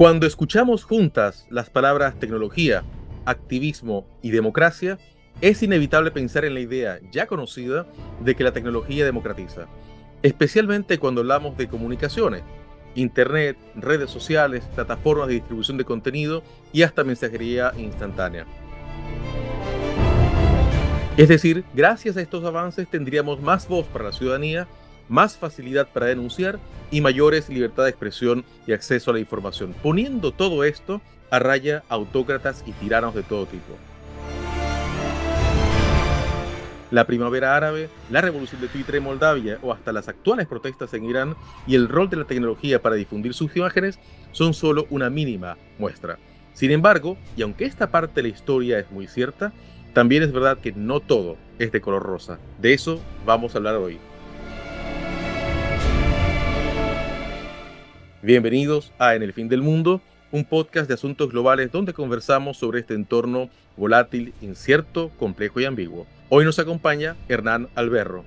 Cuando escuchamos juntas las palabras tecnología, activismo y democracia, es inevitable pensar en la idea ya conocida de que la tecnología democratiza, especialmente cuando hablamos de comunicaciones, Internet, redes sociales, plataformas de distribución de contenido y hasta mensajería instantánea. Es decir, gracias a estos avances tendríamos más voz para la ciudadanía, más facilidad para denunciar y mayores libertad de expresión y acceso a la información, poniendo todo esto a raya autócratas y tiranos de todo tipo. La primavera árabe, la revolución de Twitter en Moldavia o hasta las actuales protestas en Irán y el rol de la tecnología para difundir sus imágenes son solo una mínima muestra. Sin embargo, y aunque esta parte de la historia es muy cierta, también es verdad que no todo es de color rosa. De eso vamos a hablar hoy. Bienvenidos a En el Fin del Mundo, un podcast de asuntos globales donde conversamos sobre este entorno volátil, incierto, complejo y ambiguo. Hoy nos acompaña Hernán Alberro.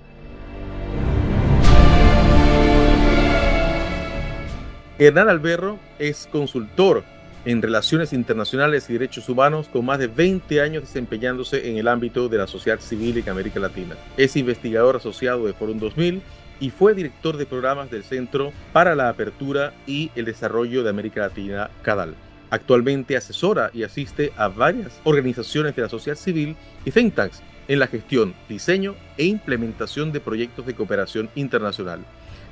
Hernán Alberro es consultor en relaciones internacionales y derechos humanos con más de 20 años desempeñándose en el ámbito de la sociedad civil en América Latina. Es investigador asociado de Forum 2000 y fue director de programas del Centro para la Apertura y el Desarrollo de América Latina, CADAL. Actualmente asesora y asiste a varias organizaciones de la sociedad civil y think tanks en la gestión, diseño e implementación de proyectos de cooperación internacional.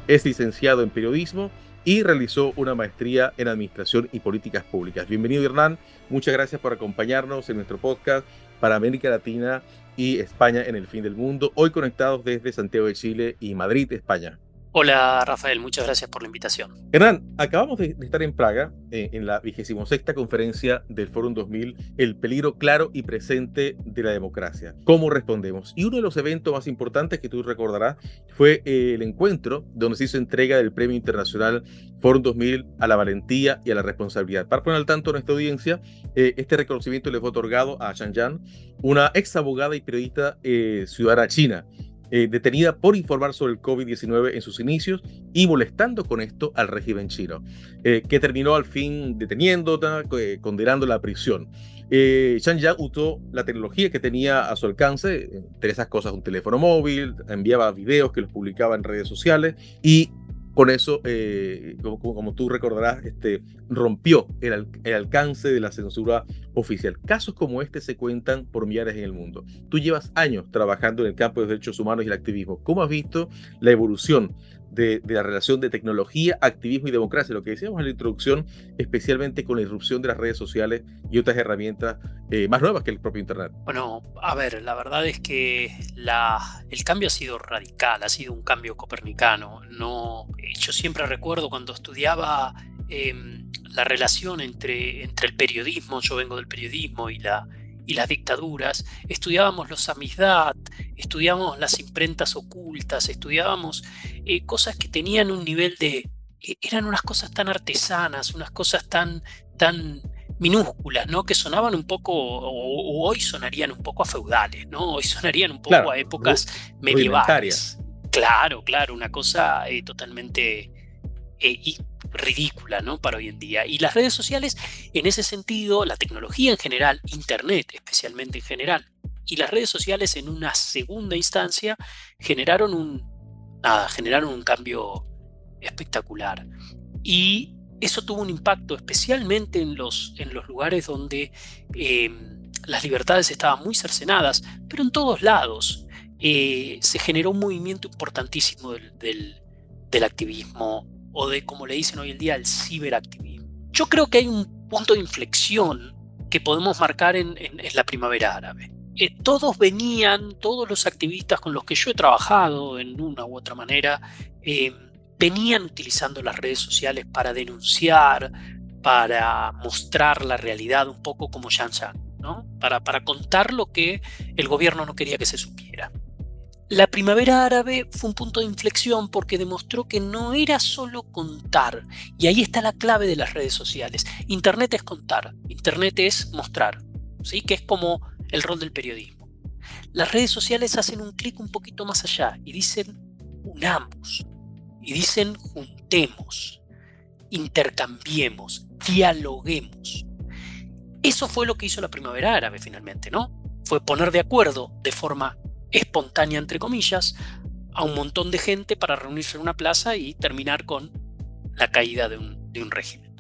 Es licenciado en periodismo y realizó una maestría en Administración y Políticas Públicas. Bienvenido Hernán, muchas gracias por acompañarnos en nuestro podcast para América Latina y España en el fin del mundo, hoy conectados desde Santiago de Chile y Madrid, España. Hola Rafael, muchas gracias por la invitación. Hernán, acabamos de, estar en Praga eh, en la vigésima sexta conferencia del Fórum 2000, El peligro claro y presente de la democracia. ¿Cómo respondemos? Y uno de los eventos más importantes que tú recordarás fue eh, el encuentro donde se hizo entrega del Premio Internacional Fórum 2000 a la valentía y a la responsabilidad. Para poner al tanto a nuestra audiencia, eh, este reconocimiento le fue otorgado a Shan Yan, una ex abogada y periodista ciudadana china eh, detenida por informar sobre el COVID-19 en sus inicios y molestando con esto al régimen chino, eh, que terminó al fin deteniendo, eh, condenando la prisión. Eh, Yang usó la tecnología que tenía a su alcance, entre esas cosas un teléfono móvil, enviaba videos que los publicaba en redes sociales y con eso, eh, como, tú recordarás, este, rompió el, el, alcance de la censura oficial. Casos como este se cuentan por millares en el mundo. Tú llevas años trabajando en el campo de derechos humanos y el activismo. ¿Cómo has visto la evolución de, la relación de tecnología, activismo y democracia, lo que decíamos en la introducción, especialmente con la irrupción de las redes sociales y otras herramientas eh, más nuevas que el propio Internet. Bueno, a ver, la verdad es que la, el cambio ha sido radical, ha sido un cambio copernicano. No, yo siempre recuerdo cuando estudiaba em, la relación entre, entre el periodismo, yo vengo del periodismo y la, y las dictaduras, estudiábamos los samizdat, estudiábamos las imprentas ocultas, estudiábamos eh, cosas que tenían un nivel de... Eh, eran unas cosas tan artesanas, unas cosas tan, tan minúsculas, ¿no? Que sonaban un poco, o, hoy sonarían un poco a feudales, ¿no? Hoy sonarían un poco a épocas medievales. Claro, claro, una cosa eh, totalmente ridícula ¿no? para hoy en día. Y las redes sociales, en ese sentido, la tecnología en general, Internet especialmente en general, y las redes sociales en una segunda instancia generaron un, generaron un cambio espectacular. Y eso tuvo un impacto especialmente en los, en los lugares donde em, las libertades estaban muy cercenadas, pero en todos lados eh, se generó un movimiento importantísimo del, del activismo o de, como le dicen hoy en día, el ciberactivismo. Yo creo que hay un punto de inflexión que podemos marcar en, la primavera árabe. Eh, todos venían, todos los activistas con los que yo he trabajado en una u otra manera, eh, venían utilizando las redes sociales para denunciar, para mostrar la realidad un poco como Yan ¿no? para, para contar lo que el gobierno no quería que se supiera. La primavera árabe fue un punto de inflexión porque demostró que no era solo contar, y ahí está la clave de las redes sociales. Internet es contar, Internet es mostrar, ¿sí? que es como el rol del periodismo. Las redes sociales hacen un clic un poquito más allá y dicen unamos, y dicen juntemos, intercambiemos, dialoguemos. Eso fue lo que hizo la primavera árabe finalmente, ¿no? Fue poner de acuerdo de forma espontánea, entre comillas, a un montón de gente para reunirse en una plaza y terminar con la caída de un, de un régimen.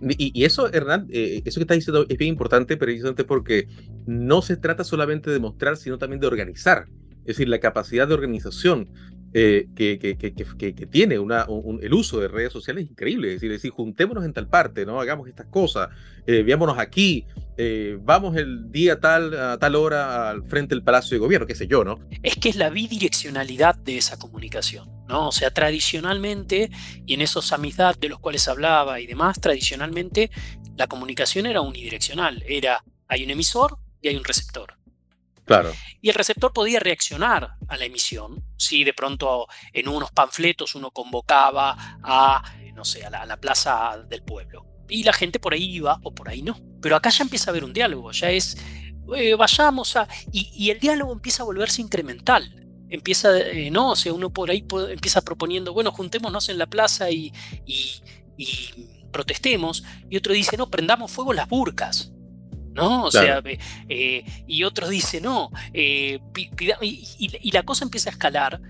Y, eso, Hernán, eh, eso que estás diciendo es bien importante precisamente porque no se trata solamente de mostrar, sino también de organizar. Es decir, la capacidad de organización eh, que, tiene una, el uso de redes sociales es increíble. Es decir, juntémonos en tal parte, ¿no? Hagamos estas cosas, eh, veámonos aquí, eh, vamos el día tal, a tal hora al frente del Palacio de Gobierno, qué sé yo, ¿no? Es que es la bidireccionalidad de esa comunicación, ¿no? O sea, tradicionalmente, y en esos amistad de los cuales hablaba y demás, tradicionalmente la comunicación era unidireccional, era hay un emisor y hay un receptor. Y el receptor podía reaccionar a la emisión. Si de pronto en unos panfletos uno convocaba a, no sé, a la, plaza del pueblo. Y la gente por ahí iba o por ahí no. Pero acá ya empieza a haber un diálogo, ya es, eh, vayamos a... Y, el diálogo empieza a volverse incremental. Empieza, eh, no, o sea, uno por ahí empieza proponiendo, bueno, juntémonos en la plaza y, y, y protestemos. Y otro dice, no, prendamos fuego las burcas. ¿No? O sea, eh, y otros dicen, no, eh, y, la cosa empieza a escalar,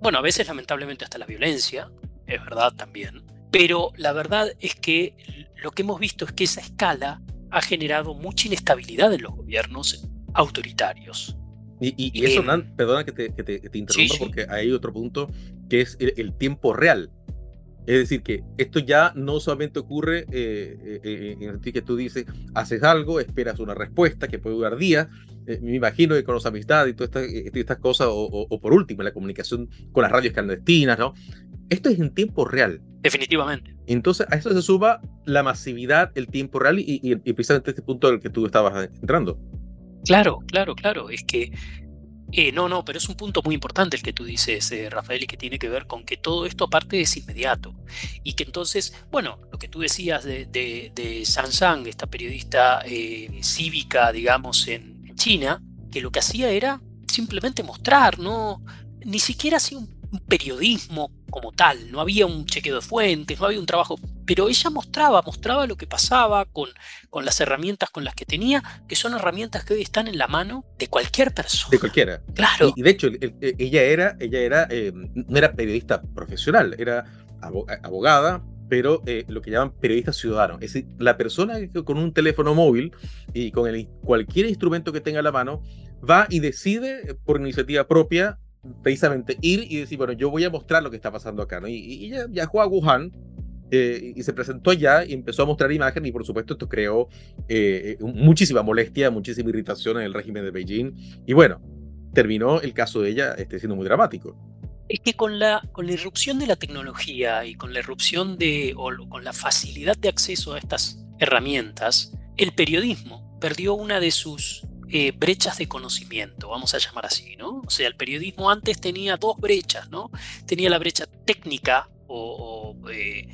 bueno, a veces lamentablemente hasta la violencia, es verdad también, pero la verdad es que lo que hemos visto es que esa escala ha generado mucha inestabilidad en los gobiernos autoritarios. Y, eso, Nan, perdona que te, interrumpa porque hay otro punto que es el tiempo real. Es decir, que esto ya no solamente ocurre eh, eh, eh, en el que tú dices, haces algo, esperas una respuesta que puede durar días. me imagino que con los amistades y todas estas, cosas, o, por último, la comunicación con las radios clandestinas, ¿no? Esto es en tiempo real. Definitivamente. Entonces, a eso se suma la masividad, el tiempo real y, y, y precisamente este punto al que tú estabas entrando. Claro, claro, claro. Es que eh, no, no, pero es un punto muy importante el que tú dices, eh, Rafael, y que tiene que ver con que todo esto aparte es inmediato. Y que entonces, bueno, lo que tú decías de, de, de esta periodista eh, cívica, digamos, en China, que lo que hacía era simplemente mostrar, ¿no? Ni siquiera hacía un periodismo como tal, no había un chequeo de fuentes, no había un trabajo, pero ella mostraba, mostraba lo que pasaba con, con las herramientas con las que tenía, que son herramientas que hoy están en la mano de cualquier persona. De cualquiera. Claro. Y, de hecho, ella era, ella era, eh, no era periodista profesional, era abogada, pero eh, lo que llaman periodista ciudadano. Es decir, la persona que con un teléfono móvil y con el, cualquier instrumento que tenga a la mano va y decide por iniciativa propia precisamente ir y decir, bueno, yo voy a mostrar lo que está pasando acá, ¿no? Y, ella viajó a Wuhan eh, y se presentó allá y empezó a mostrar imágenes y por supuesto esto creó eh, muchísima molestia, muchísima irritación en el régimen de Beijing y bueno, terminó el caso de ella este, siendo muy dramático. Es que con la, con la irrupción de la tecnología y con la irrupción de, o con la facilidad de acceso a estas herramientas, el periodismo perdió una de sus eh, brechas de conocimiento, vamos a llamar así, ¿no? O sea, el periodismo antes tenía dos brechas, ¿no? Tenía la brecha técnica o, eh,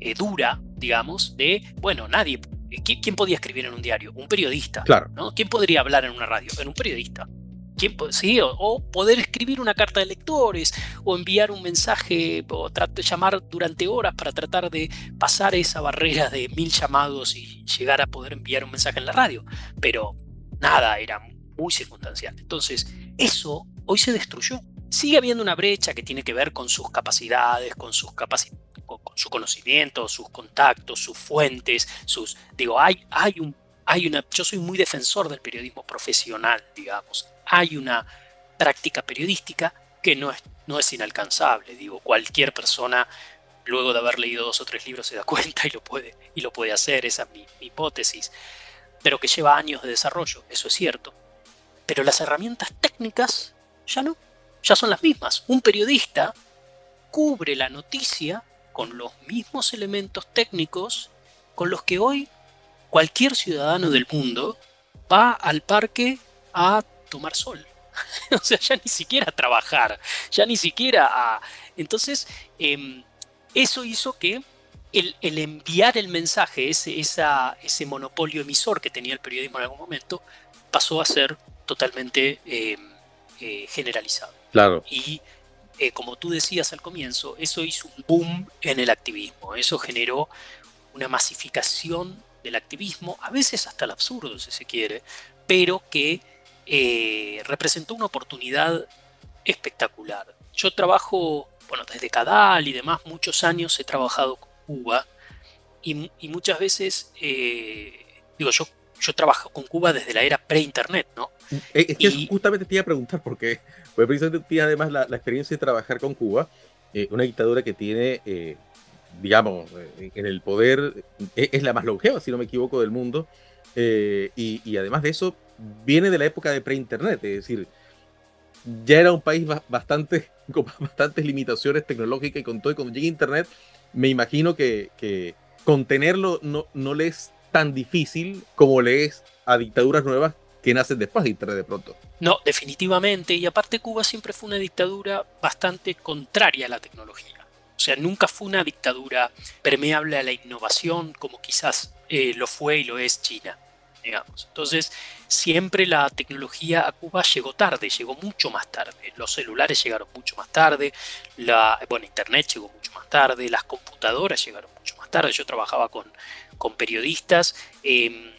eh, dura, digamos, de, bueno, nadie, ¿quién, podía escribir en un diario? Un periodista, claro. ¿no? ¿Quién podría hablar en una radio? En un periodista. ¿Quién, sí, o, poder escribir una carta de lectores o enviar un mensaje o llamar durante horas para tratar de pasar esa barrera de mil llamados y llegar a poder enviar un mensaje en la radio. Pero nada, era muy circunstancial. Entonces, eso hoy se destruyó. Sigue habiendo una brecha que tiene que ver con sus capacidades, con sus con, su conocimiento, sus contactos, sus fuentes, sus digo, hay hay un hay una yo soy muy defensor del periodismo profesional, digamos. Hay una práctica periodística que no es no es inalcanzable, digo, cualquier persona luego de haber leído dos o tres libros se da cuenta y lo puede y lo puede hacer, esa es mi hipótesis pero que lleva años de desarrollo, eso es cierto. Pero las herramientas técnicas ya no, ya son las mismas. Un periodista cubre la noticia con los mismos elementos técnicos con los que hoy cualquier ciudadano del mundo va al parque a tomar sol. o sea, ya ni siquiera a trabajar, ya ni siquiera a... Entonces, em, eso hizo que el, enviar el mensaje, ese, ese monopolio emisor que tenía el periodismo en algún momento, pasó a ser totalmente em, eh, generalizado. Claro. Y eh, como tú decías al comienzo, eso hizo un boom en el activismo, eso generó una masificación del activismo, a veces hasta el absurdo si se quiere, pero que eh, representó una oportunidad espectacular. Yo trabajo, bueno, desde Cadal y demás, muchos años he trabajado con Cuba y, muchas veces, eh, digo, yo, yo trabajo con Cuba desde la era pre-internet, ¿no? Eh, es que justamente te iba a preguntar, porque pues, precisamente tiene además la, experiencia de trabajar con Cuba, una dictadura que tiene digamos, en el poder, es, la más longeva, si no me equivoco, del mundo. y, y, además de eso, viene de la época de pre-internet, es decir, ya era un país bastante, con bastantes limitaciones tecnológicas y con todo, y cuando llega internet, me imagino que, contenerlo no, no le es tan difícil como le es a dictaduras nuevas que nacen después de de pronto. No, definitivamente, y aparte Cuba siempre fue una dictadura bastante contraria a la tecnología. O sea, nunca fue una dictadura permeable a la innovación como quizás eh, lo fue y lo es China. Entonces, siempre la tecnología a Cuba llegó tarde, llegó mucho más tarde. Los celulares llegaron mucho más tarde, la, bueno, Internet llegó mucho más tarde, las computadoras llegaron mucho más tarde. Yo trabajaba con, con periodistas em,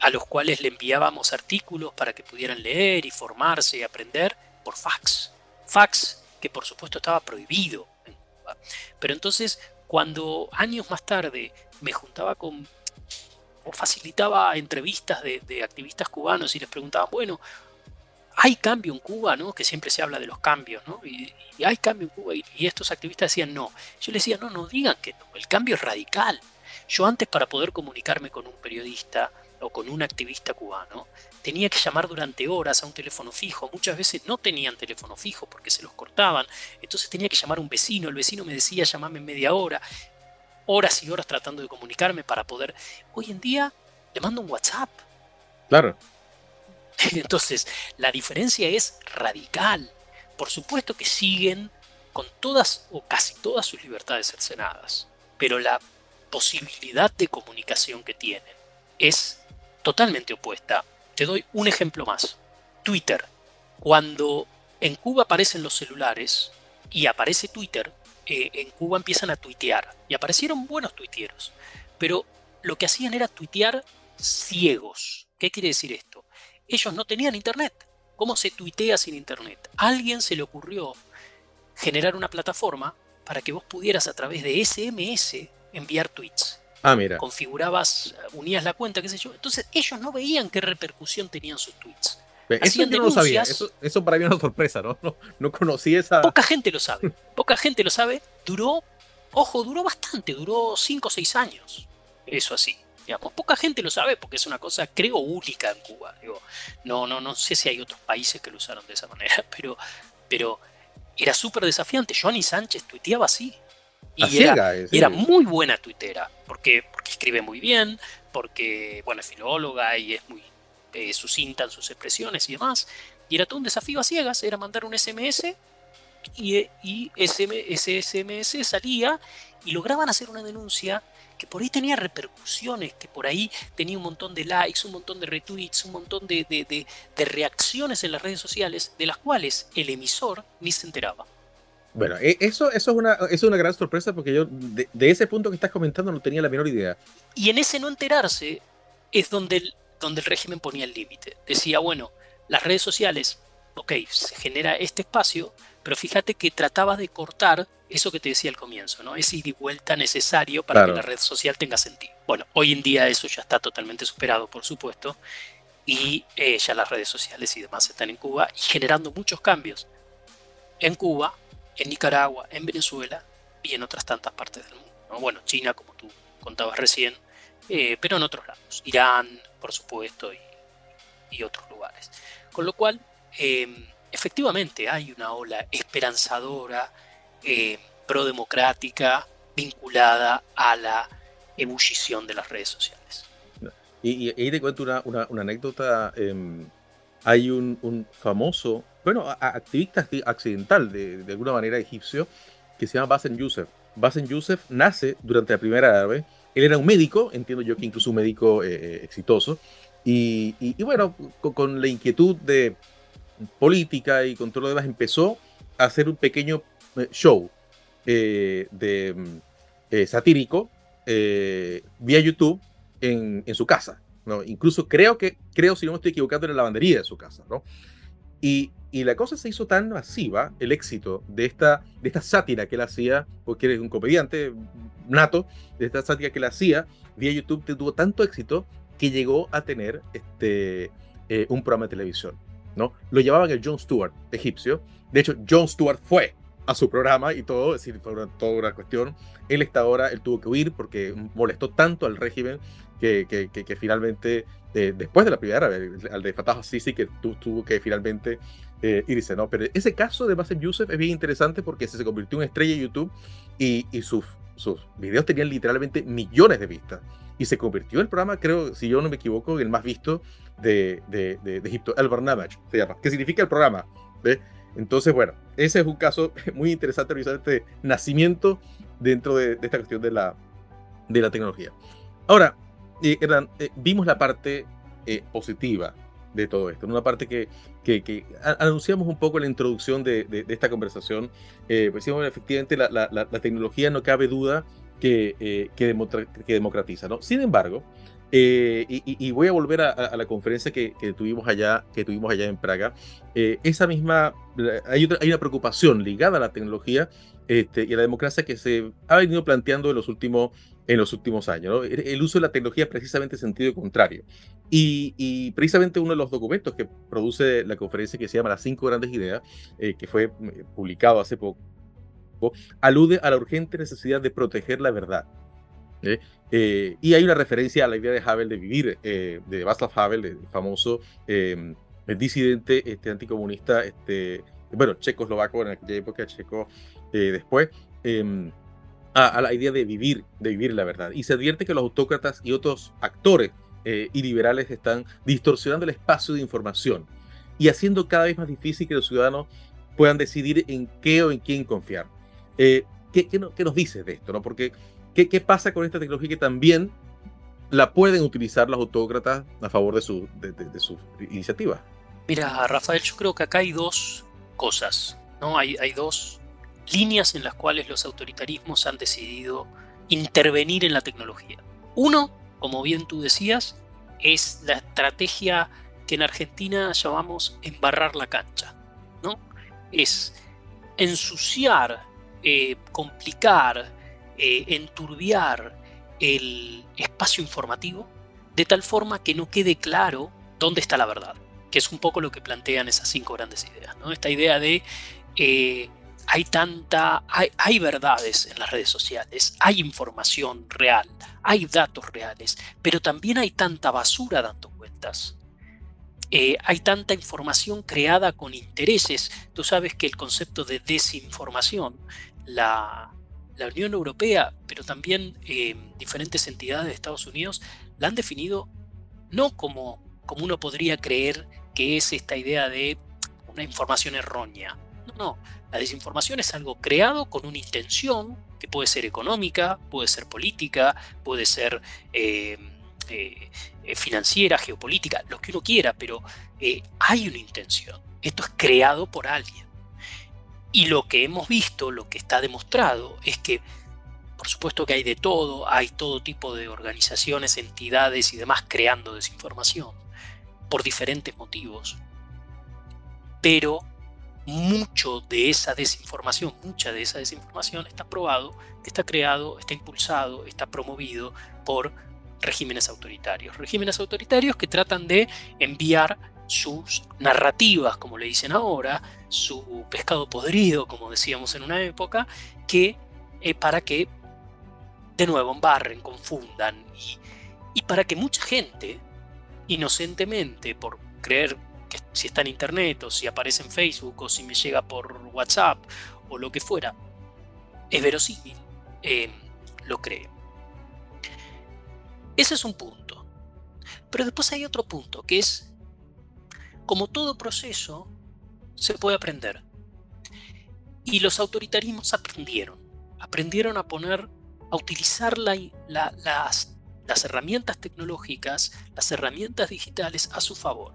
a los cuales le enviábamos artículos para que pudieran leer y formarse y aprender por fax. Fax que por supuesto estaba prohibido en Cuba. Pero entonces, cuando años más tarde me juntaba con o facilitaba entrevistas de, activistas cubanos y les preguntaba, bueno, hay cambio en Cuba, ¿no? Que siempre se habla de los cambios, ¿no? Y, hay cambio en Cuba. Y, estos activistas decían, no. Yo les decía, no, no digan que no. El cambio es radical. Yo antes para poder comunicarme con un periodista o con un activista cubano, tenía que llamar durante horas a un teléfono fijo. Muchas veces no tenían teléfono fijo porque se los cortaban. Entonces tenía que llamar a un vecino. El vecino me decía, llamame en media hora horas y horas tratando de comunicarme para poder. Hoy en día le mando un WhatsApp. Claro. Entonces, la diferencia es radical. Por supuesto que siguen con todas o casi todas sus libertades cercenadas, pero la posibilidad de comunicación que tienen es totalmente opuesta. Te doy un ejemplo más. Twitter. Cuando en Cuba aparecen los celulares y aparece Twitter, eh, en Cuba empiezan a tuitear. Y aparecieron buenos tuiteros. Pero lo que hacían era tuitear ciegos. ¿Qué quiere decir esto? Ellos no tenían internet. ¿Cómo se tuitea sin internet? A alguien se le ocurrió generar una plataforma para que vos pudieras a través de SMS enviar tweets. Ah, mira. Configurabas, unías la cuenta, qué sé yo. Entonces ellos no veían qué repercusión tenían sus tweets. Eso yo no lo sabía. Eso, para mí es una sorpresa, ¿no? ¿no? No conocí esa. Poca gente lo sabe. Poca gente lo sabe. Duró, ojo, duró bastante, duró 5 o 6 años. Eso así. Digamos, poca gente lo sabe porque es una cosa, creo, única en Cuba. Digo, no, no, no sé si hay otros países que lo usaron de esa manera, pero, pero era súper desafiante. Johnny Sánchez tuiteaba así. Y, era, y era, muy buena tuitera, porque, porque escribe muy bien, porque, bueno, es filóloga y es muy eh, sucintan sus expresiones y demás. Y era todo un desafío a ciegas, era mandar un SMS y, y ese, SMS salía y lograban hacer una denuncia que por ahí tenía repercusiones, que por ahí tenía un montón de likes, un montón de retweets, un montón de, de, reacciones en las redes sociales, de las cuales el emisor ni se enteraba. Bueno, e, eso, eso, es, una, es una gran sorpresa porque yo de, de, ese punto que estás comentando no tenía la menor idea. Y en ese no enterarse es donde el, donde el régimen ponía el límite. Decía, bueno, las redes sociales, ok, se genera este espacio, pero fíjate que trataba de cortar eso que te decía al comienzo, ¿no? Ese ida y vuelta necesario para que la red social tenga sentido. Bueno, hoy en día eso ya está totalmente superado, por supuesto, y eh, ya las redes sociales y demás están en Cuba y generando muchos cambios. En Cuba, en Nicaragua, en Venezuela y en otras tantas partes del mundo. Bueno, China, como tú contabas recién, eh, pero en otros lados. Irán, por supuesto, y, otros lugares. Con lo cual, em, efectivamente hay una ola esperanzadora, eh, prodemocrática, vinculada a la ebullición de las redes sociales. Y, ahí te cuento una, anécdota. Em, hay un, famoso, bueno, activista accidental de, alguna manera egipcio, que se llama Basen Youssef. Basen Youssef nace durante la Primera Árabe él era un médico, entiendo yo que incluso un médico eh, eh, exitoso, y, bueno, con, la inquietud de política y con todo lo demás, empezó a hacer un pequeño eh, show de, mm, satírico vía YouTube en, en, su casa. ¿no? Incluso creo que, creo, si no me estoy equivocando, en la lavandería de su casa. ¿no? Y, y la cosa se hizo tan masiva, el éxito de esta, de esta sátira que él hacía, porque eres un comediante nato, de esta sátira que él hacía, vía YouTube tuvo tanto éxito que llegó a tener este, eh, un programa de televisión. ¿no? Lo llamaban el Jon Stewart egipcio. De hecho, Jon Stewart fue a su programa y todo, es decir, fue una, toda una cuestión. Él está ahora, él tuvo que huir porque molestó tanto al régimen que, que, que, finalmente, eh, después de la primera, al de Fatah Sisi, que tuvo que finalmente eh, irse, ¿no? Pero ese caso de Bassem Youssef es bien interesante porque se convirtió en estrella de YouTube y, y sus, sus videos tenían literalmente millones de vistas. Y se convirtió el programa, creo, si yo no me equivoco, en el más visto de, de, de, Egipto, El Barnamage, se llama. ¿Qué significa el programa? ¿Ve? Entonces, bueno, ese es un caso muy interesante este nacimiento dentro de, esta cuestión de la, de la tecnología. Ahora, Hernán, eh, vimos la parte eh, positiva de todo esto, una parte que, anunciamos un poco en la introducción de, esta conversación. Eh, pues, efectivamente, la, tecnología no cabe duda que, que democratiza. ¿no? Sin embargo, eh, y, voy a volver a, la conferencia que, tuvimos allá, que tuvimos allá en Praga. Eh, esa misma, hay, hay, una preocupación ligada a la tecnología este, y a la democracia que se ha venido planteando en los últimos, en los últimos años. El uso de la tecnología precisamente en sentido contrario. Y, precisamente uno de los documentos que produce la conferencia que se llama Las cinco grandes ideas, eh, que fue publicado hace poco, alude a la urgente necesidad de proteger la verdad. Eh, y hay una referencia a la idea de Havel de vivir, eh, de Václav Havel, el famoso eh, disidente este, anticomunista, este, bueno, checoslovaco en aquella época, checo después, em, a, la idea de vivir, de vivir la verdad. Y se advierte que los autócratas y otros actores y liberales están distorsionando el espacio de información y haciendo cada vez más difícil que los ciudadanos puedan decidir en qué o en quién confiar. ¿qué, qué, no, ¿Qué nos dices de esto? No? Porque ¿Qué, pasa con esta tecnología que también la pueden utilizar los autócratas a favor de su, de, sus iniciativas? Mira, Rafael, yo creo que acá hay dos cosas, ¿no? Hay, hay dos líneas en las cuales los autoritarismos han decidido intervenir en la tecnología. Uno, como bien tú decías, es la estrategia que en Argentina llamamos embarrar la cancha, ¿no? Es ensuciar, eh, complicar, eh, enturbiar el espacio informativo de tal forma que no quede claro dónde está la verdad, que es un poco lo que plantean esas cinco grandes ideas. ¿no? Esta idea de eh, hay tanta, hay, verdades en las redes sociales, hay información real, hay datos reales, pero también hay tanta basura dando vueltas. Eh, hay tanta información creada con intereses. Tú sabes que el concepto de desinformación, la, la Unión Europea, pero también eh, diferentes entidades de Estados Unidos, la han definido no como, como uno podría creer que es esta idea de una información errónea. No, no, la desinformación es algo creado con una intención que puede ser económica, puede ser política, puede ser eh, eh, financiera, geopolítica, lo que uno quiera, pero hay una intención. Esto es creado por alguien. Y lo que hemos visto, lo que está demostrado, es que por supuesto que hay de todo, hay todo tipo de organizaciones, entidades y demás creando desinformación por diferentes motivos. Pero mucho de esa desinformación, mucha de esa desinformación está probado, está creado, está impulsado, está promovido por regímenes autoritarios. Regímenes autoritarios que tratan de enviar sus narrativas, como le dicen ahora, su pescado podrido, como decíamos en una época, que eh, para que de nuevo embarren, confundan y, para que mucha gente, inocentemente, por creer que si está en internet o si aparece en Facebook o si me llega por WhatsApp o lo que fuera, es verosímil, eh, lo cree. Ese es un punto. Pero después hay otro punto, que es como todo proceso, se puede aprender. Y los autoritarismos aprendieron. Aprendieron a poner, a utilizar las, herramientas tecnológicas, las herramientas digitales a su favor.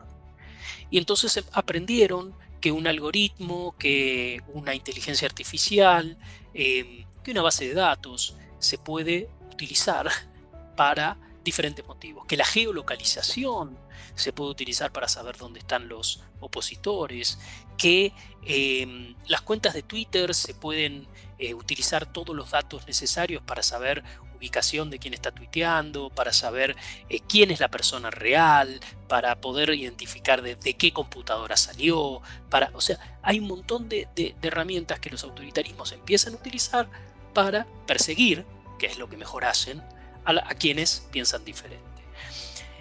Y entonces aprendieron que un algoritmo, que una inteligencia artificial, em, que una base de datos se puede utilizar para diferentes motivos. Que la geolocalización se puede utilizar para saber dónde están los opositores, que em, las cuentas de Twitter se pueden eh, utilizar todos los datos necesarios para saber ubicación de quién está tuiteando, para saber eh, quién es la persona real, para poder identificar de, qué computadora salió, para, o sea, hay un montón de, herramientas que los autoritarismos empiezan a utilizar para perseguir, que es lo que mejor hacen, a, quienes piensan diferente.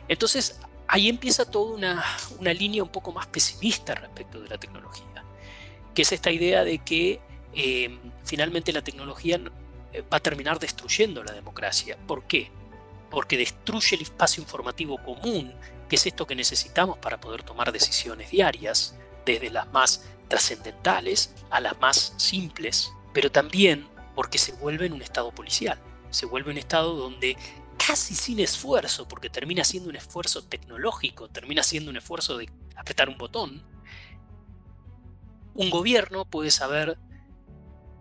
Entonces, ahí empieza toda una, una, línea un poco más pesimista respecto de la tecnología, que es esta idea de que eh, finalmente la tecnología eh, va a terminar destruyendo la democracia. ¿Por qué? Porque destruye el espacio informativo común, que es esto que necesitamos para poder tomar decisiones diarias, desde las más trascendentales a las más simples, pero también porque se vuelve un estado policial, se vuelve un estado donde casi sin esfuerzo, porque termina siendo un esfuerzo tecnológico, termina siendo un esfuerzo de apretar un botón, un gobierno puede saber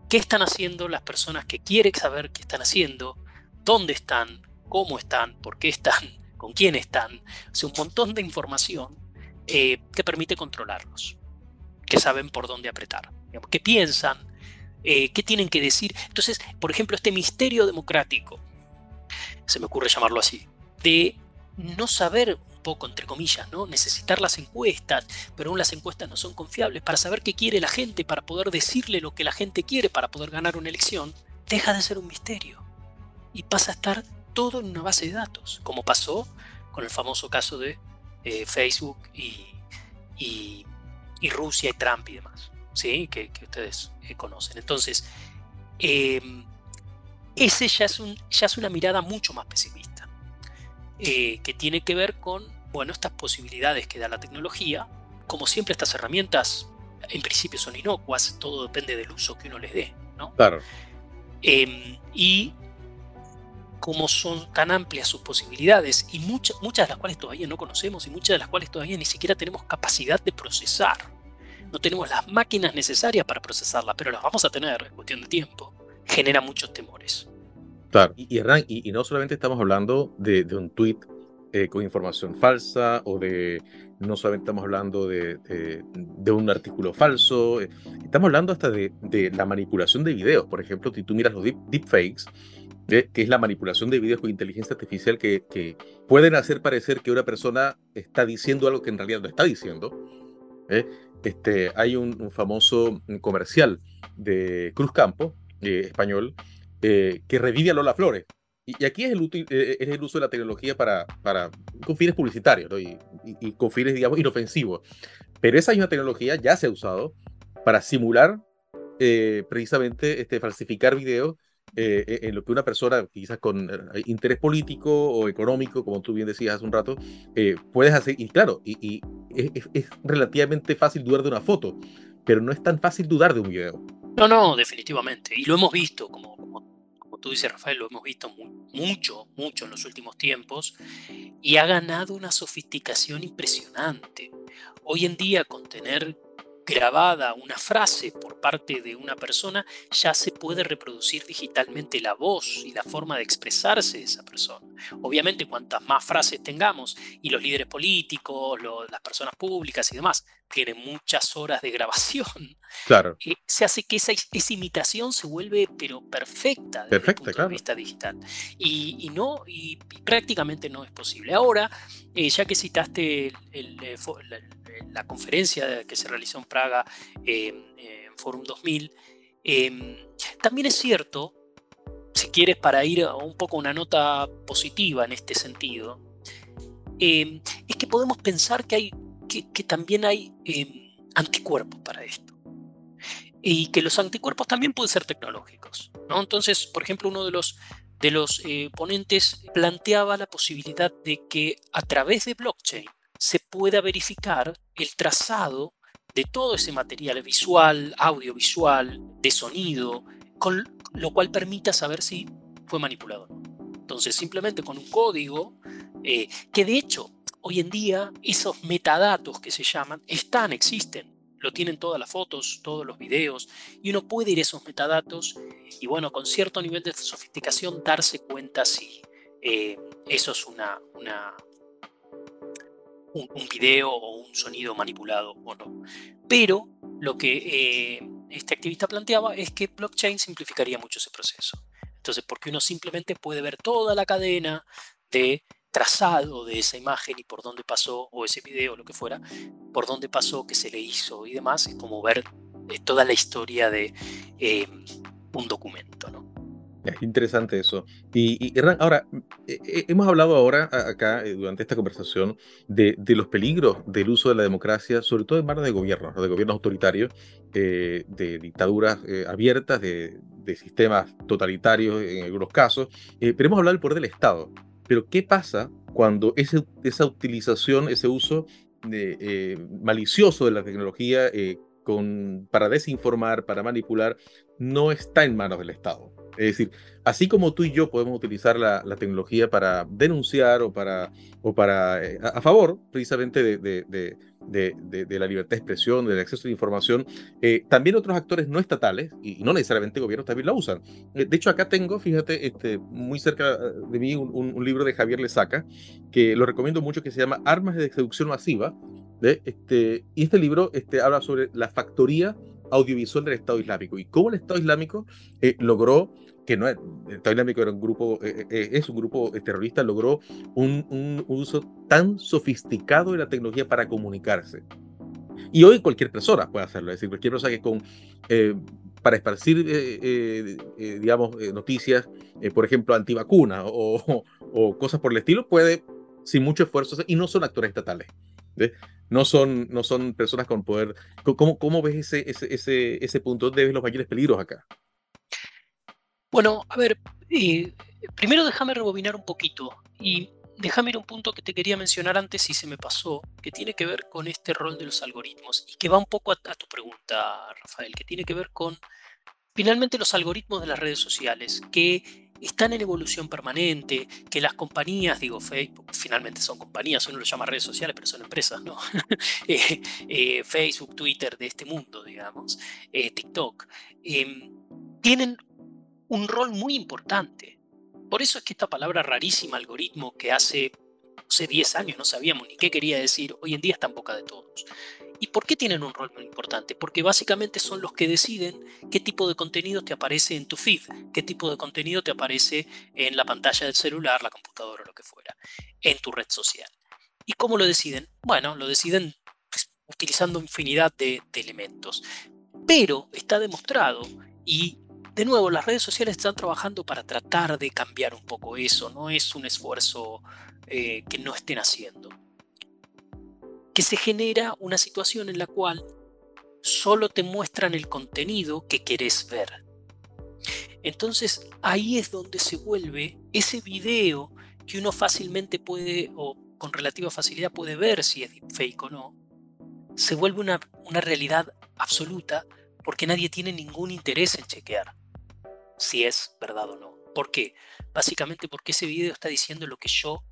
qué están haciendo las personas que quieren saber qué están haciendo, dónde están, cómo están, por qué están, con quién están. O un montón de información eh, que permite controlarlos, que saben por dónde apretar, qué piensan, eh, qué tienen que decir. Entonces, por ejemplo, este misterio democrático, se me ocurre llamarlo así, de no saber poco, entre comillas, ¿no? Necesitar las encuestas, pero aún las encuestas no son confiables para saber qué quiere la gente, para poder decirle lo que la gente quiere para poder ganar una elección, deja de ser un misterio y pasa a estar todo en una base de datos, como pasó con el famoso caso de eh, Facebook y, y, Rusia y Trump y demás, ¿sí? que, ustedes eh, conocen. Entonces, em, ese ya es, un, ya es una mirada mucho más pesimista, eh, que tiene que ver con bueno, estas posibilidades que da la tecnología, como siempre estas herramientas en principio son inocuas, todo depende del uso que uno les dé, ¿no? Claro. Em, y como son tan amplias sus posibilidades y muchas, muchas de las cuales todavía no conocemos y muchas de las cuales todavía ni siquiera tenemos capacidad de procesar. No tenemos las máquinas necesarias para procesarlas, pero las vamos a tener en cuestión de tiempo. Genera muchos temores. Claro, y, y, no solamente estamos hablando de, de un tweet eh, con información falsa o de, no solamente estamos hablando de, de, un artículo falso, eh, estamos hablando hasta de, de, la manipulación de videos. Por ejemplo, si tú miras los deep, deepfakes, eh, que es la manipulación de videos con inteligencia artificial que, que, pueden hacer parecer que una persona está diciendo algo que en realidad no está diciendo. Este, hay un, famoso comercial de Cruz Campo, español, que revive a Lola Flores. Y, aquí es el, eh, es el, uso de la tecnología para, para con fines publicitarios y, y, con fines, digamos, inofensivos. Pero esa misma tecnología ya se ha usado para simular eh, precisamente este, falsificar videos eh, en lo que una persona, quizás con interés político o económico, como tú bien decías hace un rato, puedes hacer. Y claro, y, es, relativamente fácil dudar de una foto, pero no es tan fácil dudar de un video. No, no, definitivamente. Y lo hemos visto, como, como tú dices, Rafael, lo hemos visto mucho, mucho en los últimos tiempos, y ha ganado una sofisticación impresionante. Hoy en día, con tener grabada una frase por parte de una persona, ya se puede reproducir digitalmente la voz y la forma de expresarse de esa persona. Obviamente, cuantas más frases tengamos, y los líderes políticos, las personas públicas y demás, tienen muchas horas de grabación, claro. Eh, se hace que esa, esa, imitación se vuelve pero perfecta desde el punto de vista digital. Y, no, y, prácticamente no es posible. Ahora, eh, ya que citaste el, eh, la, conferencia que se realizó en Praga en Forum 2000, em, también es cierto, si quieres para ir a un poco una nota positiva en este sentido, em, es que podemos pensar que hay que, también hay em, anticuerpos para esto. Y que los anticuerpos también pueden ser tecnológicos. ¿no? Entonces, por ejemplo, uno de los, de los eh, ponentes planteaba la posibilidad de que a través de blockchain se pueda verificar el trazado de todo ese material visual, audiovisual, de sonido, con lo cual permita saber si fue manipulado. Entonces, simplemente con un código, eh, que de hecho Hoy en día esos metadatos que se llaman están, existen. lo tienen todas las fotos, todos los videos, y uno puede ir a esos metadatos y bueno, con cierto nivel de sofisticación darse cuenta si eh, eso es una, un, video o un sonido manipulado o no. Pero lo que eh, este activista planteaba es que blockchain simplificaría mucho ese proceso. Entonces, porque uno simplemente puede ver toda la cadena de trazado de esa imagen y por dónde pasó, o ese video, lo que fuera, por dónde pasó, qué se le hizo y demás, es como ver eh, toda la historia de eh, un documento, ¿no? Es interesante eso. Y, Hernán, ahora, eh, hemos hablado ahora acá, durante esta conversación, de, los peligros del uso de la democracia, sobre todo en manos de gobiernos, de gobiernos autoritarios, de dictaduras abiertas, de, de, sistemas totalitarios en algunos casos, pero hemos hablado del poder del Estado. Pero ¿qué pasa cuando ese, esa utilización, ese uso eh, malicioso de la tecnología eh, con, para desinformar, para manipular, no está en manos del Estado? Es decir, así como tú y yo podemos utilizar la, tecnología para denunciar o para, o para eh, a, favor precisamente de, de, de, la libertad de expresión, del acceso a la información, eh, también otros actores no estatales, y, no necesariamente gobiernos, también la usan. Eh, de hecho, acá tengo, fíjate, este, muy cerca de mí un, libro de Javier Lezaca, que lo recomiendo mucho, que se llama Armas de Seducción Masiva. Este, y este libro este, habla sobre la factoría audiovisual del Estado Islámico y cómo el Estado Islámico logró que no el Estado Islámico era un grupo, eh, eh, eh, es un grupo terrorista, logró un, uso tan sofisticado de la tecnología para comunicarse. Y hoy cualquier persona puede hacerlo, es decir, cualquier persona que con, para esparcir, digamos, noticias, por ejemplo, antivacuna o, o, cosas por el estilo, puede, sin mucho esfuerzo, y no son actores estatales. No son, no son personas con poder. ¿Cómo, cómo ves ese, ese, ese, ese punto? ¿Dónde ves los mayores peligros acá? Bueno, a ver, eh, primero déjame rebobinar un poquito y déjame ir a un punto que te quería mencionar antes y se me pasó, que tiene que ver con este rol de los algoritmos y que va un poco a, tu pregunta, Rafael, que tiene que ver con finalmente los algoritmos de las redes sociales, que están en evolución permanente, que las compañías, digo, Facebook, finalmente son compañías, uno lo llama redes sociales, pero son empresas, ¿no? Eh, eh, Facebook, Twitter, de este mundo, digamos, TikTok, em, tienen un rol muy importante. Por eso es que esta palabra rarísima, algoritmo, que hace, hace 10 años no sabíamos ni qué quería decir, hoy en día está en boca de todos. ¿Y por qué tienen un rol muy importante? Porque básicamente son los que deciden qué tipo de contenido te aparece en tu feed, qué tipo de contenido te aparece en la pantalla del celular, la computadora o lo que fuera, en tu red social. ¿Y cómo lo deciden? Bueno, lo deciden pues, utilizando infinidad de elementos. Pero está demostrado, y de nuevo, las redes sociales están trabajando para tratar de cambiar un poco eso, no es un esfuerzo eh, que no estén haciendo. Que se genera una situación en la cual solo te muestran el contenido que querés ver. Entonces ahí es donde se vuelve ese video que uno fácilmente puede, o con relativa facilidad puede ver si es fake o no, se vuelve una, una realidad absoluta porque nadie tiene ningún interés en chequear si es verdad o no. ¿Por qué? Básicamente porque ese video está diciendo lo que yo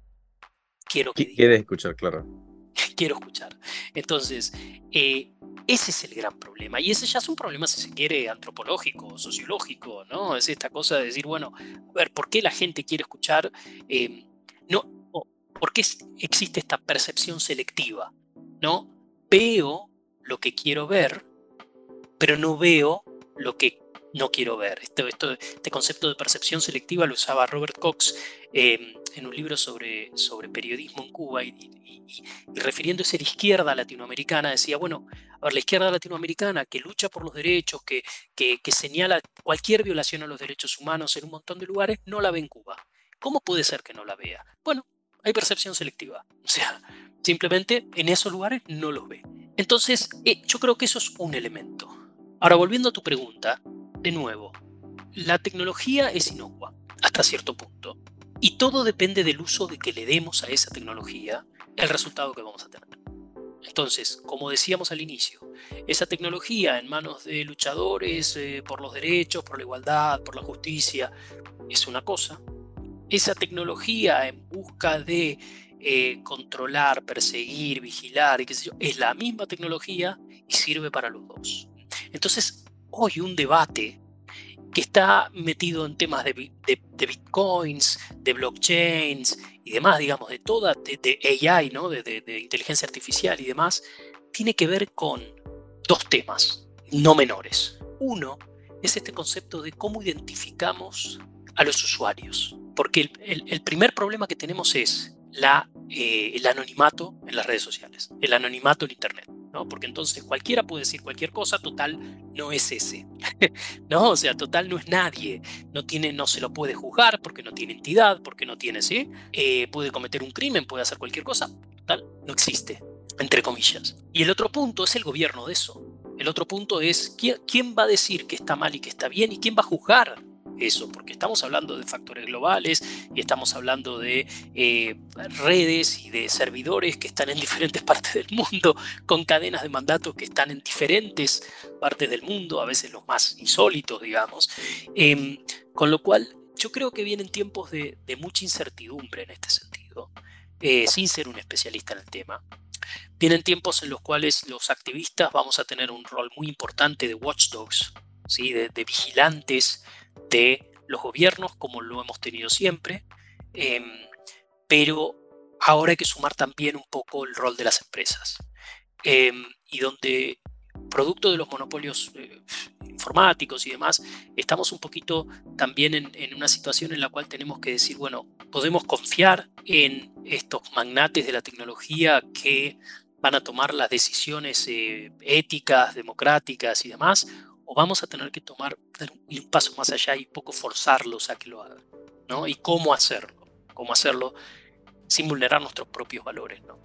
quiero que diga. Quieres escuchar, claro. quiero escuchar. Entonces, eh, ese es el gran problema. Y ese ya es un problema, si se quiere, antropológico, sociológico, ¿no? Es esta cosa de decir, bueno, a ver, ¿por qué la gente quiere escuchar? Eh, no, ¿Por qué existe esta percepción selectiva? ¿No? Veo lo que quiero ver, pero no veo lo que no quiero ver. Este, concepto de percepción selectiva lo usaba Robert Cox em, en un libro sobre, sobre periodismo en Cuba y, refiriéndose a la izquierda latinoamericana decía, bueno, a ver, la izquierda latinoamericana que lucha por los derechos, que, que, que señala cualquier violación a los derechos humanos en un montón de lugares, no la ve en Cuba. ¿Cómo puede ser que no la vea? Bueno, hay percepción selectiva. O sea, simplemente en esos lugares no los ve. Entonces, eh, yo creo que eso es un elemento. Ahora, volviendo a tu pregunta, de nuevo, la tecnología es inocua hasta cierto punto. Y todo depende del uso de que le demos a esa tecnología el resultado que vamos a tener. Entonces, como decíamos al inicio, esa tecnología en manos de luchadores eh, por los derechos, por la igualdad, por la justicia, es una cosa. Esa tecnología en busca de eh, controlar, perseguir, vigilar, y qué sé yo, es la misma tecnología y sirve para los dos. Entonces, hoy un debate que está metido en temas de, bitcoins, de blockchains y demás, digamos, de toda, de, AI, ¿no? De, inteligencia artificial y demás, tiene que ver con dos temas no menores. Uno es este concepto de cómo identificamos a los usuarios. Porque el primer problema que tenemos es la, eh, el anonimato en las redes sociales, el anonimato en Internet. ¿no? Porque entonces cualquiera puede decir cualquier cosa, total no es ese. ¿no? O sea, total no es nadie. No, tiene, no se lo puede juzgar porque no tiene entidad, porque no tiene, ¿sí? Eh, puede cometer un crimen, puede hacer cualquier cosa. Total, no existe, entre comillas. Y el otro punto es el gobierno de eso. El otro punto es quién, quién va a decir que está mal y que está bien y quién va a juzgar eso, porque estamos hablando de factores globales y estamos hablando de eh, redes y de servidores que están en diferentes partes del mundo, con cadenas de mandatos que están en diferentes partes del mundo, a veces los más insólitos, digamos. Em, con lo cual, yo creo que vienen tiempos de, mucha incertidumbre en este sentido, eh, sin ser un especialista en el tema. Vienen tiempos en los cuales los activistas vamos a tener un rol muy importante de watchdogs, ¿sí? de, de vigilantes de los gobiernos, como lo hemos tenido siempre, em, pero ahora hay que sumar también un poco el rol de las empresas. Em, y donde, producto de los monopolios eh, informáticos y demás, estamos un poquito también en, una situación en la cual tenemos que decir, bueno, podemos confiar en estos magnates de la tecnología que van a tomar las decisiones eh, éticas, democráticas y demás, o vamos a tener que tomar un paso más allá y poco forzarlos a que lo hagan, ¿no? Y cómo hacerlo, cómo hacerlo sin vulnerar nuestros propios valores, ¿no?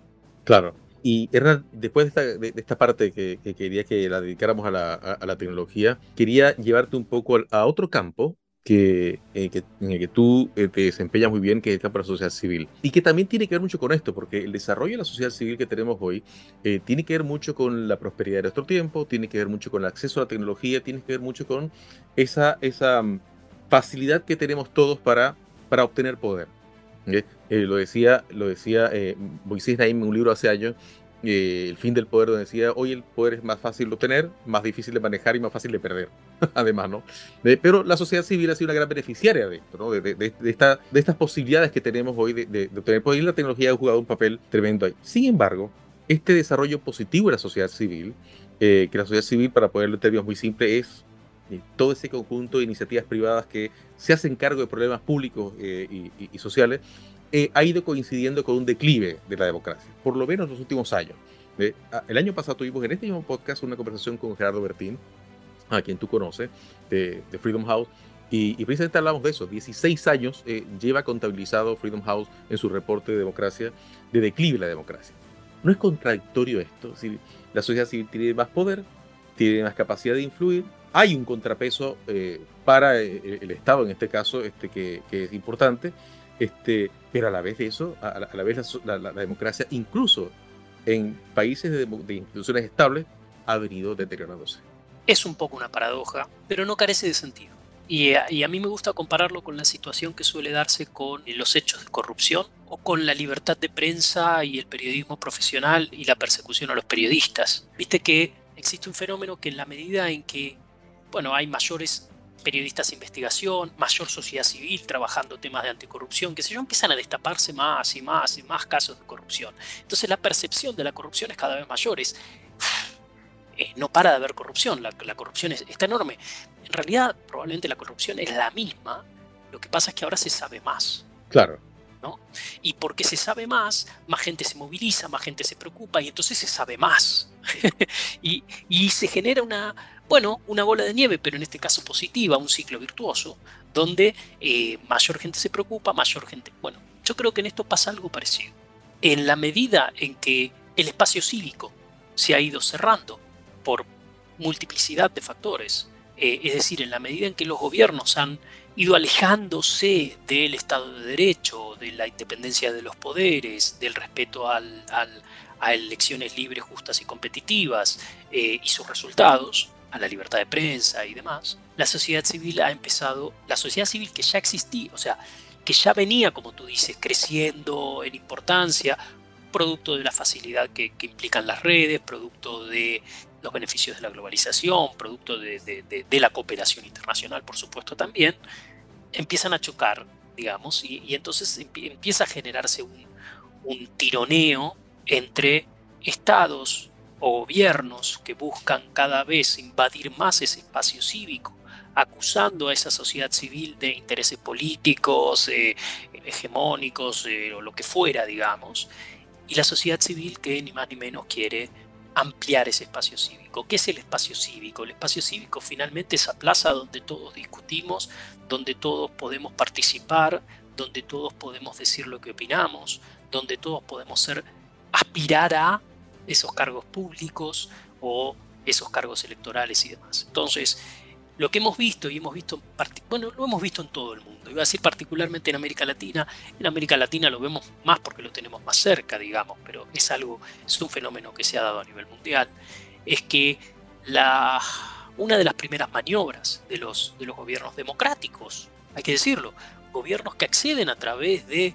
Claro. Y Hernán, después de esta, parte que, quería que la dedicáramos a la, tecnología, quería llevarte un poco a otro campo que, eh, que, en el que tú eh, te desempeñas muy bien, que es de la sociedad civil. Y que también tiene que ver mucho con esto, porque el desarrollo de la sociedad civil que tenemos hoy eh, tiene que ver mucho con la prosperidad de nuestro tiempo, tiene que ver mucho con el acceso a la tecnología, tiene que ver mucho con esa, esa mm, facilidad que tenemos todos para, para obtener poder. lo decía, lo decía Moisés Naim en un libro hace años, eh, el fin del poder, donde decía, hoy el poder es más fácil de obtener, más difícil de manejar y más fácil de perder, además, ¿no? pero la sociedad civil ha sido una gran beneficiaria de esto, ¿no? De, esta, de estas posibilidades que tenemos hoy de, obtener poder y la tecnología ha jugado un papel tremendo ahí. Sin embargo, este desarrollo positivo de la sociedad civil, eh, que la sociedad civil, para ponerlo en términos muy simples, es eh, todo ese conjunto de iniciativas privadas que se hacen cargo de problemas públicos y, y sociales, eh, ha ido coincidiendo con un declive de la democracia, por lo menos en los últimos años. el año pasado tuvimos en este mismo podcast una conversación con Gerardo Bertín, a quien tú conoces, de, Freedom House, y, precisamente hablamos de eso. 16 años eh, lleva contabilizado Freedom House en su reporte de democracia, de declive de la democracia. ¿No es contradictorio esto? La sociedad civil tiene más poder, tiene más capacidad de influir, hay un contrapeso eh, para el, Estado, en este caso, este, que, que es importante, este, pero a la vez de eso, a la, vez la, democracia, incluso en países de, instituciones estables, ha venido deteriorándose. Es un poco una paradoja, pero no carece de sentido. Y a, y a, mí me gusta compararlo con la situación que suele darse con los hechos de corrupción o con la libertad de prensa y el periodismo profesional y la persecución a los periodistas. Viste que existe un fenómeno que en la medida en que bueno, hay mayores periodistas de investigación, mayor sociedad civil trabajando temas de anticorrupción, que sé yo, empiezan a destaparse más y más y más casos de corrupción. Entonces la percepción de la corrupción es cada vez mayor. Es, eh, no para de haber corrupción, la, corrupción es, está enorme. En realidad, probablemente la corrupción es la misma, lo que pasa es que ahora se sabe más. Claro. ¿no? Y porque se sabe más, más gente se moviliza, más gente se preocupa y entonces se sabe más. y, y se genera una, bueno, una bola de nieve, pero en este caso positiva, un ciclo virtuoso, donde eh, mayor gente se preocupa, mayor gente... Bueno, yo creo que en esto pasa algo parecido. En la medida en que el espacio cívico se ha ido cerrando por multiplicidad de factores, eh, es decir, en la medida en que los gobiernos han ido alejándose del Estado de Derecho, de la independencia de los poderes, del respeto a elecciones libres, justas y competitivas eh, y sus resultados, a la libertad de prensa y demás, la sociedad civil ha empezado, la sociedad civil que ya existía, o sea, que ya venía, como tú dices, creciendo en importancia producto de la facilidad que, implican las redes, producto de los beneficios de la globalización, producto de, la cooperación internacional, por supuesto, también, empiezan a chocar, digamos, y, entonces empieza a generarse un, un tironeo entre estados o gobiernos que buscan cada vez invadir más ese espacio cívico, acusando a esa sociedad civil de intereses políticos, eh, hegemónicos eh, o lo que fuera, digamos, y la sociedad civil que ni más ni menos quiere ampliar ese espacio cívico. ¿Qué es el espacio cívico? El espacio cívico finalmente es esa plaza donde todos discutimos, donde todos podemos participar, donde todos podemos decir lo que opinamos, donde todos podemos ser aspirar a esos cargos públicos o esos cargos electorales y demás. Entonces, lo que hemos visto y hemos visto, bueno, lo hemos visto en todo el mundo, iba a decir particularmente en América Latina, en América Latina lo vemos más porque lo tenemos más cerca, digamos, pero es algo, es un fenómeno que se ha dado a nivel mundial, es que la, una de las primeras maniobras de los, de los gobiernos democráticos, hay que decirlo, gobiernos que acceden a través de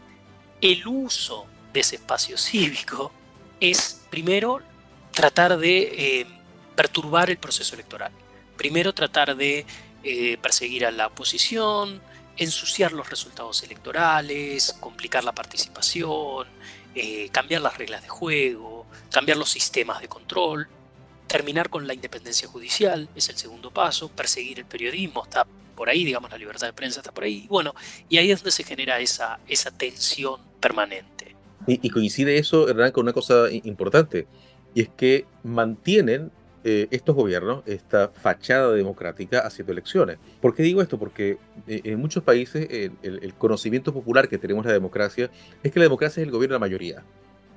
el uso de ese espacio cívico, es primero tratar de eh, perturbar el proceso electoral. Primero tratar de eh, perseguir a la oposición, ensuciar los resultados electorales, complicar la participación, eh, cambiar las reglas de juego, cambiar los sistemas de control, terminar con la independencia judicial, es el segundo paso, perseguir el periodismo, está por ahí, digamos, la libertad de prensa está por ahí, bueno, y ahí es donde se genera esa, esa tensión permanente. Y, coincide eso, Hernán, con una cosa importante, y es que mantienen eh, estos gobiernos esta fachada democrática haciendo elecciones. ¿Por qué digo esto? Porque eh, en muchos países el, conocimiento popular que tenemos de la democracia es que la democracia es el gobierno de la mayoría,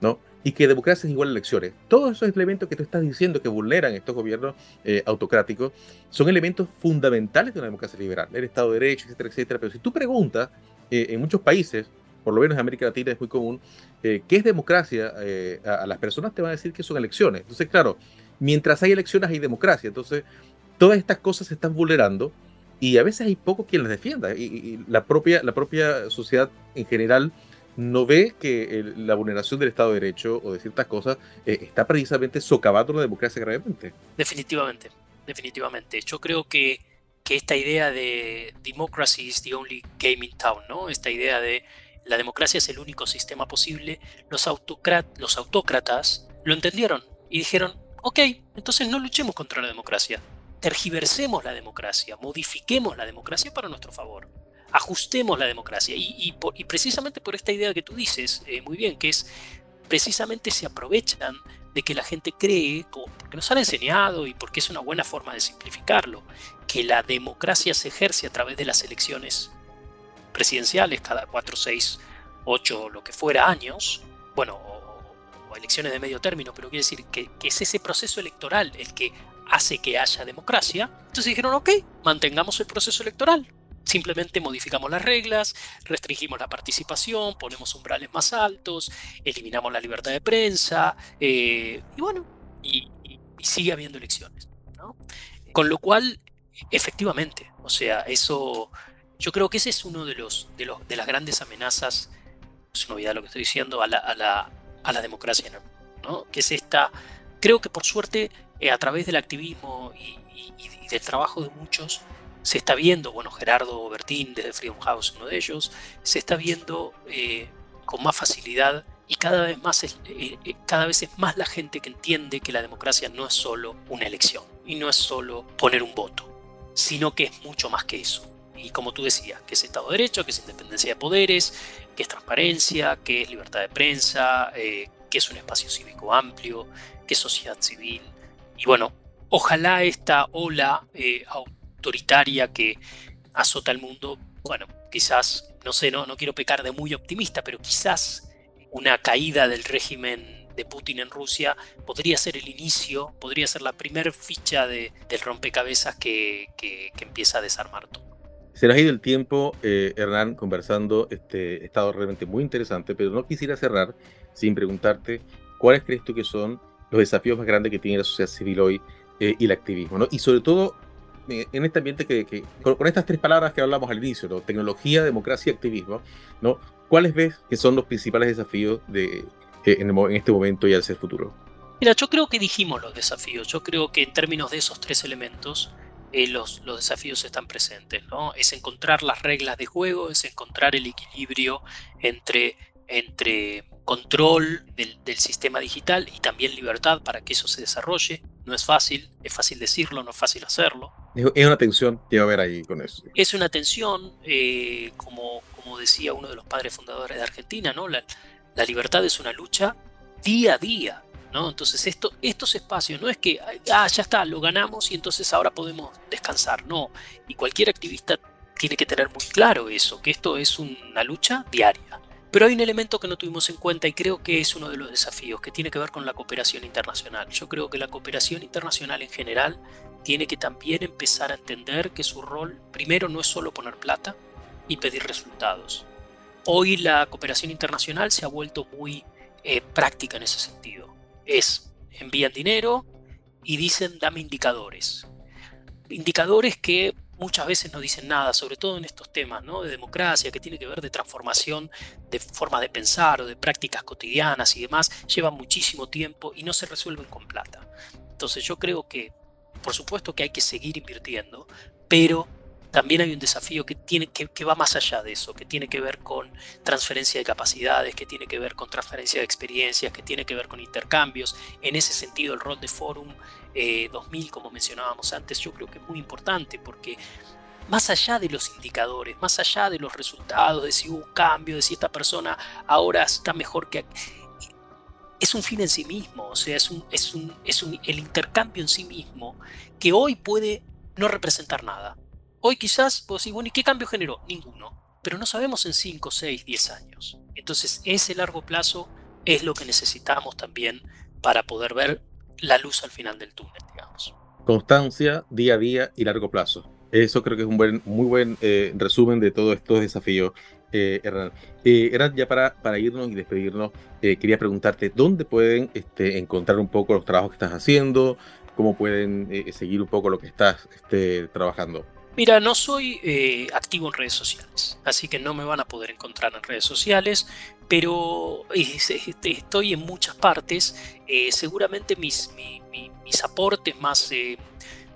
¿no? Y que democracia es igual a elecciones. Todos esos elementos que tú estás diciendo que vulneran estos gobiernos eh, autocráticos son elementos fundamentales de una democracia liberal, el Estado de Derecho, etcétera, etcétera. Pero si tú preguntas, en muchos países por lo menos en América Latina es muy común, eh, ¿qué es democracia? Eh, a, las personas te van a decir que son elecciones. Entonces, claro, mientras hay elecciones hay democracia. Entonces, todas estas cosas se están vulnerando y a veces hay poco quien las defienda. Y, la, propia, la propia sociedad en general no ve que la vulneración del Estado de Derecho o de ciertas cosas eh, está precisamente socavando la democracia gravemente. Definitivamente, definitivamente. Yo creo que, que esta idea de democracy is the only game in town, ¿no? Esta idea de la democracia es el único sistema posible, los, autócratas lo entendieron y dijeron, ok, entonces no luchemos contra la democracia, tergiversemos la democracia, modifiquemos la democracia para nuestro favor, ajustemos la democracia. Y, precisamente por esta idea que tú dices, eh, muy bien, que es precisamente se aprovechan de que la gente cree, porque nos han enseñado y porque es una buena forma de simplificarlo, que la democracia se ejerce a través de las elecciones presidenciales cada 4, 6, 8, lo que fuera años, bueno, o, elecciones de medio término, pero quiere decir que, es ese proceso electoral el que hace que haya democracia. Entonces dijeron, ok, mantengamos el proceso electoral. Simplemente modificamos las reglas, restringimos la participación, ponemos umbrales más altos, eliminamos la libertad de prensa, eh, y bueno, y, sigue habiendo elecciones. Con lo cual, efectivamente, o sea, eso yo creo que ese es uno de, los, de, los, de las grandes amenazas, es novedad lo que estoy diciendo, a la, a la, a la democracia, ¿no? que es esta, creo que por suerte eh, a través del activismo y, del trabajo de muchos, se está viendo, bueno, Gerardo Bertín desde Freedom House, uno de ellos, se está viendo eh, con más facilidad y cada vez más es, eh, cada vez es más la gente que entiende que la democracia no es solo una elección y no es solo poner un voto, sino que es mucho más que eso y como tú decías, que es Estado de Derecho, que es independencia de poderes, que es transparencia, que es libertad de prensa, eh, que es un espacio cívico amplio, que es sociedad civil. Y bueno, ojalá esta ola eh, autoritaria que azota el mundo, bueno, quizás, no sé, no, no quiero pecar de muy optimista, pero quizás una caída del régimen de Putin en Rusia podría ser el inicio, podría ser la primera ficha de, del rompecabezas que empieza a desarmar todo. Se nos ha ido el tiempo, eh, Hernán, conversando. Este estado realmente muy interesante, pero no quisiera cerrar sin preguntarte cuáles crees tú que son los desafíos más grandes que tiene la sociedad civil hoy eh, y el activismo, ¿no? Y sobre todo eh, en este ambiente que, con, estas tres palabras que hablamos al inicio, Tecnología, democracia y activismo, ¿no? ¿Cuáles ves que son los principales desafíos de, en, en este momento y hacia el futuro? Mira, yo creo que dijimos los desafíos. Yo creo que en términos de esos tres elementos, eh, los, los, desafíos están presentes. ¿no? Es encontrar las reglas de juego, es encontrar el equilibrio entre, entre control del, del, sistema digital y también libertad para que eso se desarrolle. No es fácil, es fácil decirlo, no es fácil hacerlo. Es una tensión que va a haber ahí con eso. Es una tensión, eh, como, como decía uno de los padres fundadores de Argentina, ¿no? la, la libertad es una lucha día a día ¿no? Entonces esto, estos espacios no es que, ah, ya está, lo ganamos y entonces ahora podemos descansar, no. Y cualquier activista tiene que tener muy claro eso, que esto es una lucha diaria. Pero hay un elemento que no tuvimos en cuenta y creo que es uno de los desafíos, que tiene que ver con la cooperación internacional. Yo creo que la cooperación internacional en general tiene que también empezar a entender que su rol primero no es solo poner plata y pedir resultados. Hoy la cooperación internacional se ha vuelto muy eh, práctica en ese sentido es envían dinero y dicen dame indicadores. Indicadores que muchas veces no dicen nada, sobre todo en estos temas ¿no? de democracia, que tiene que ver de transformación de formas de pensar o de prácticas cotidianas y demás, llevan muchísimo tiempo y no se resuelven con plata. Entonces yo creo que, por supuesto que hay que seguir invirtiendo, pero también hay un desafío que, tiene, que, va más allá de eso, que tiene que ver con transferencia de capacidades, que tiene que ver con transferencia de experiencias, que tiene que ver con intercambios. En ese sentido, el rol de Forum 2000, eh, como mencionábamos antes, yo creo que es muy importante porque más allá de los indicadores, más allá de los resultados, de si hubo un cambio, de si esta persona ahora está mejor que... Es un fin en sí mismo, o sea, es, un, es, un, es un, el intercambio en sí mismo que hoy puede no representar nada Hoy quizás vos decís, bueno, ¿y qué cambio generó? Ninguno. Pero no sabemos en 5, 6, 10 años. Entonces ese largo plazo es lo que necesitamos también para poder ver la luz al final del túnel, digamos. Constancia, día a día y largo plazo. Eso creo que es un buen, muy buen eh, resumen de todos estos desafíos, eh, Hernán. Eh, Hernán, ya para, irnos y despedirnos, eh, quería preguntarte dónde pueden este, encontrar un poco los trabajos que estás haciendo, cómo pueden seguir un poco lo que estás este, trabajando. Mira, no soy eh, activo en redes sociales, así que no me van a poder encontrar en redes sociales, pero este, estoy en muchas partes. Eh, seguramente mis, mis, aportes más eh,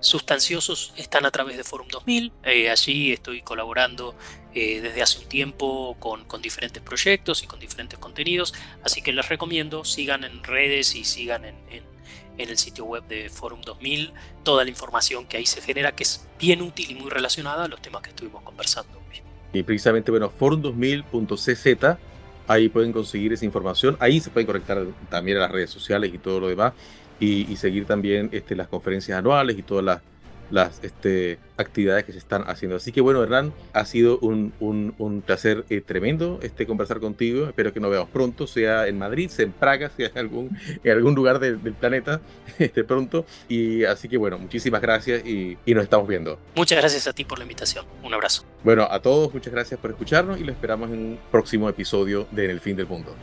sustanciosos están a través de Forum 2000. allí estoy colaborando desde hace un tiempo con, con, diferentes proyectos y con diferentes contenidos, así que les recomiendo, sigan en redes y sigan en el sitio web de Forum 2000 toda la información que ahí se genera, que es bien útil y muy relacionada a los temas que estuvimos conversando. Y precisamente, bueno, forum2000.cz, ahí pueden conseguir esa información, ahí se pueden conectar también a las redes sociales y todo lo demás, y, seguir también este, las conferencias anuales y todas las las este, actividades que se están haciendo. Así que bueno, Hernán, ha sido un, un, placer eh, tremendo este, conversar contigo. Espero que nos veamos pronto, sea en Madrid, sea en Praga, sea en algún, en algún lugar del planeta este, pronto. Y así que bueno, muchísimas gracias y, y nos estamos viendo. Muchas gracias a ti por la invitación. Un abrazo. Bueno, a todos muchas gracias por escucharnos y lo esperamos en un próximo episodio de En el fin del mundo.